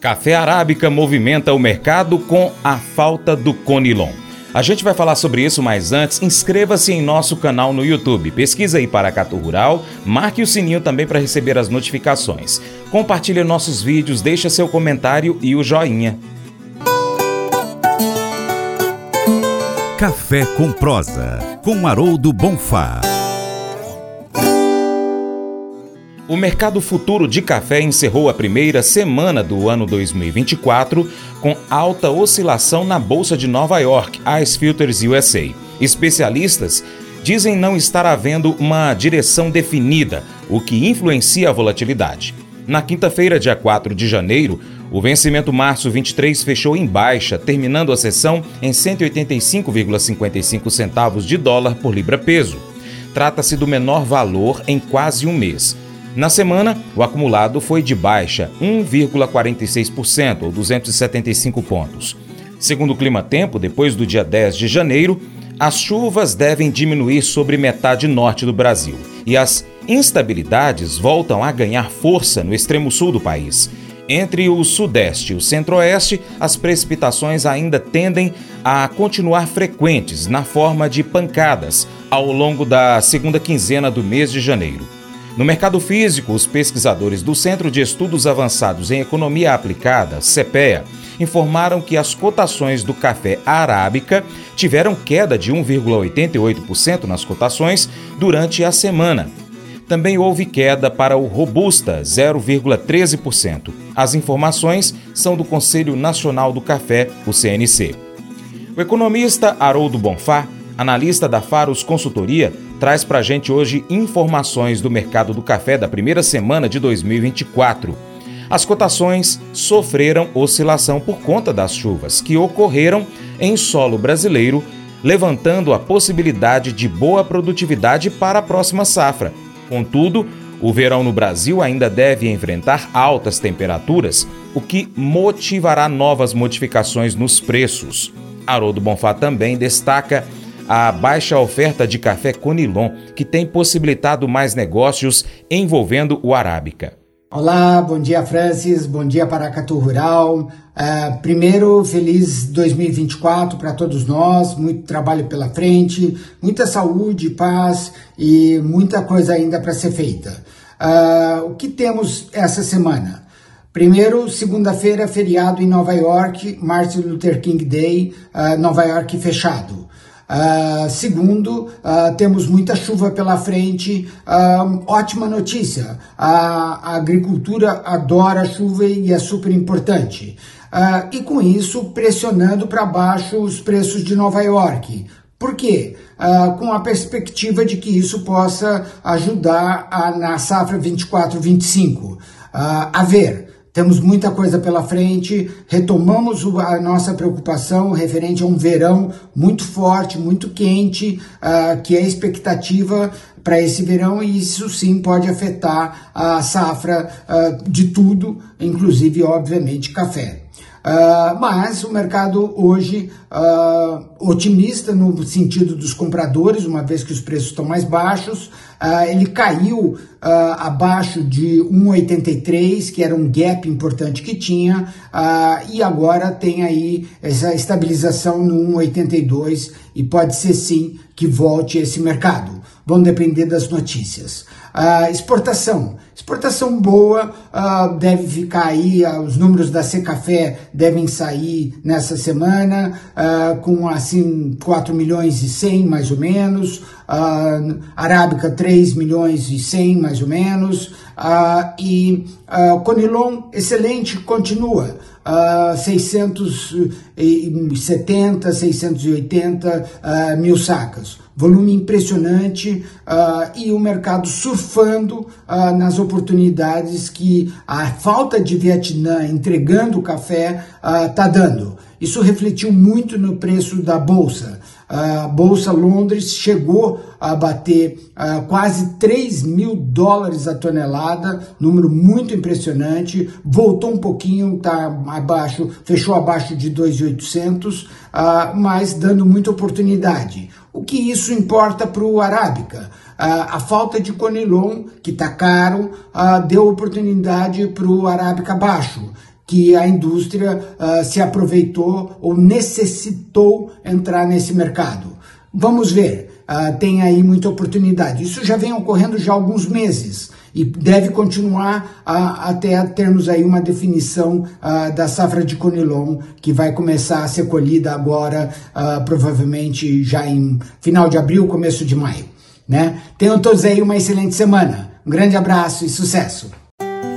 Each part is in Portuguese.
Café Arábica movimenta o mercado com a falta do Conilon. A gente vai falar sobre isso, mas antes, inscreva-se em nosso canal no YouTube. Pesquisa aí Paracatu Rural, marque o sininho também para receber as notificações. Compartilhe nossos vídeos, deixa seu comentário e o joinha. Café com prosa, com Haroldo Bonfá. O mercado futuro de café encerrou a primeira semana do ano 2024 com alta oscilação na Bolsa de Nova York, Ice Filters USA. Especialistas dizem não estar havendo uma direção definida, o que influencia a volatilidade. Na quinta-feira, dia 4 de janeiro, o vencimento março 23 fechou em baixa, terminando a sessão em 185,55 centavos de dólar por libra peso. Trata-se do menor valor em quase um mês. Na semana, o acumulado foi de baixa 1,46%, ou 275 pontos. Segundo o Clima Tempo, depois do dia 10 de janeiro, as chuvas devem diminuir sobre metade norte do Brasil e as instabilidades voltam a ganhar força no extremo sul do país. Entre o sudeste e o centro-oeste, as precipitações ainda tendem a continuar frequentes na forma de pancadas ao longo da segunda quinzena do mês de janeiro. No mercado físico, os pesquisadores do Centro de Estudos Avançados em Economia Aplicada, CEPEA, informaram que as cotações do café arábica tiveram queda de 1,88% nas cotações durante a semana. Também houve queda para o Robusta, 0,13%. As informações são do Conselho Nacional do Café, o CNC. O economista Haroldo Bonfá, analista da Faros Consultoria, traz para a gente hoje informações do mercado do café da primeira semana de 2024. As cotações sofreram oscilação por conta das chuvas que ocorreram em solo brasileiro, levantando a possibilidade de boa produtividade para a próxima safra. Contudo, o verão no Brasil ainda deve enfrentar altas temperaturas, o que motivará novas modificações nos preços. Haroldo Bonfá também destaca a baixa oferta de café Conilon, que tem possibilitado mais negócios envolvendo o Arábica. Olá, bom dia Francis, bom dia Paracatu Rural. Uh, primeiro, feliz 2024 para todos nós, muito trabalho pela frente, muita saúde, paz e muita coisa ainda para ser feita. Uh, o que temos essa semana? Primeiro, segunda-feira, feriado em Nova York, Martin Luther King Day, uh, Nova York fechado. Uh, segundo, uh, temos muita chuva pela frente. Uh, ótima notícia: a, a, agricultura adora chuva e é super importante. e com isso, pressionando para baixo os preços de Nova York. Por quê? com a perspectiva de que isso possa ajudar a, na safra 24-25. a ver. Temos muita coisa pela frente, retomamos a nossa preocupação referente a um verão muito forte, muito quente, uh, que é a expectativa para esse verão, e isso sim pode afetar a safra uh, de tudo, inclusive, obviamente, café. Uh, mas o mercado hoje uh, otimista no sentido dos compradores, uma vez que os preços estão mais baixos, uh, ele caiu abaixo de 1,83, que era um gap importante que tinha, e agora tem aí essa estabilização no 1,82 e pode ser sim que volte esse mercado. Vão depender das notícias. exportação Exportação boa, uh, deve ficar aí, uh, os números da Secafé devem sair nessa semana, uh, com assim 4 milhões e 100 mais ou menos, uh, Arábica 3 milhões e 100 mais ou menos, e Conilon excelente, continua. Uh, 670, 680 uh, mil sacas. Volume impressionante uh, e o mercado surfando nas oportunidades que a falta de Vietnã entregando café está uh, dando. Isso refletiu muito no preço da bolsa. A Bolsa Londres chegou a bater uh, quase 3 mil dólares a tonelada, número muito impressionante, voltou um pouquinho, está abaixo, fechou abaixo de 2.800, uh, mas dando muita oportunidade. O que isso importa para o Arábica? Uh, a falta de conilon, que está caro, uh, deu oportunidade para o Arábica baixo. Que a indústria uh, se aproveitou ou necessitou entrar nesse mercado. Vamos ver, uh, tem aí muita oportunidade. Isso já vem ocorrendo já há alguns meses e deve continuar uh, até termos aí uma definição da safra de Conilon, que vai começar a ser colhida agora, provavelmente já em final de abril, começo de maio. Né? Tenham todos aí uma excelente semana. Um grande abraço e sucesso!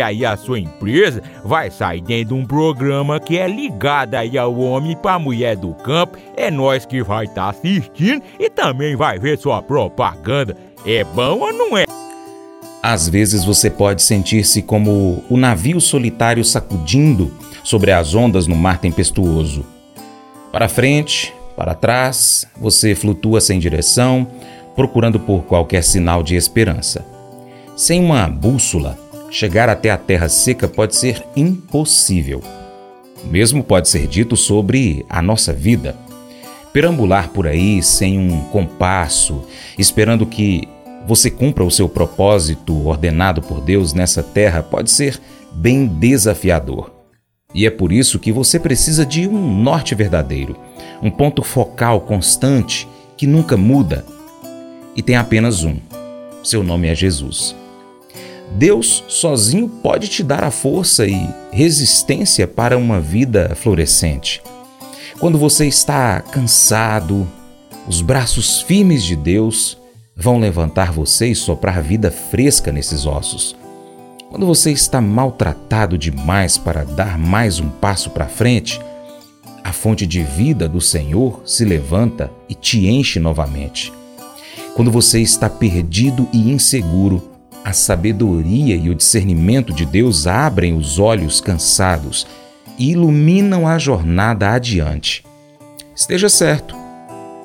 aí a sua empresa vai sair dentro de um programa que é ligado aí ao homem para mulher do campo. É nós que vai estar tá assistindo e também vai ver sua propaganda. É bom ou não é? Às vezes você pode sentir-se como o navio solitário sacudindo sobre as ondas no mar tempestuoso. Para frente, para trás, você flutua sem direção, procurando por qualquer sinal de esperança. Sem uma bússola, chegar até a terra seca pode ser impossível. O mesmo pode ser dito sobre a nossa vida. Perambular por aí sem um compasso, esperando que você cumpra o seu propósito ordenado por Deus nessa terra, pode ser bem desafiador. E é por isso que você precisa de um norte verdadeiro, um ponto focal constante que nunca muda. E tem apenas um: seu nome é Jesus. Deus sozinho pode te dar a força e resistência para uma vida florescente. Quando você está cansado, os braços firmes de Deus vão levantar você e soprar vida fresca nesses ossos. Quando você está maltratado demais para dar mais um passo para frente, a fonte de vida do Senhor se levanta e te enche novamente. Quando você está perdido e inseguro, a sabedoria e o discernimento de Deus abrem os olhos cansados e iluminam a jornada adiante. Esteja certo,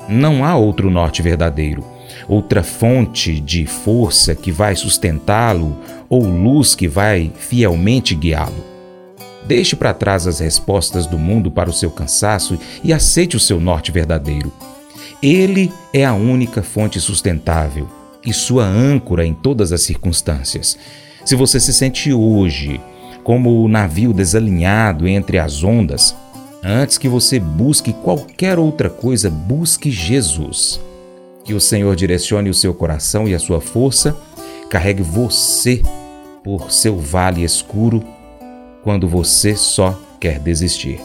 não há outro norte verdadeiro, outra fonte de força que vai sustentá-lo ou luz que vai fielmente guiá-lo. Deixe para trás as respostas do mundo para o seu cansaço e aceite o seu norte verdadeiro. Ele é a única fonte sustentável e sua âncora em todas as circunstâncias. Se você se sente hoje como o navio desalinhado entre as ondas, antes que você busque qualquer outra coisa, busque Jesus. Que o Senhor direcione o seu coração e a sua força, carregue você por seu vale escuro quando você só quer desistir.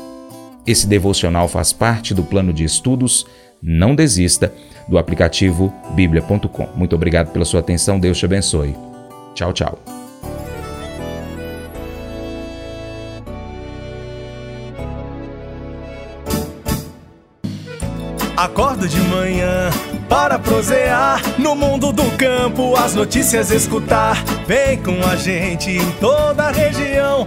Esse devocional faz parte do plano de estudos Não Desista do aplicativo bíblia.com. Muito obrigado pela sua atenção, Deus te abençoe. Tchau, tchau. Acordo de manhã para prosear no mundo do campo, as notícias escutar. Vem com a gente em toda a região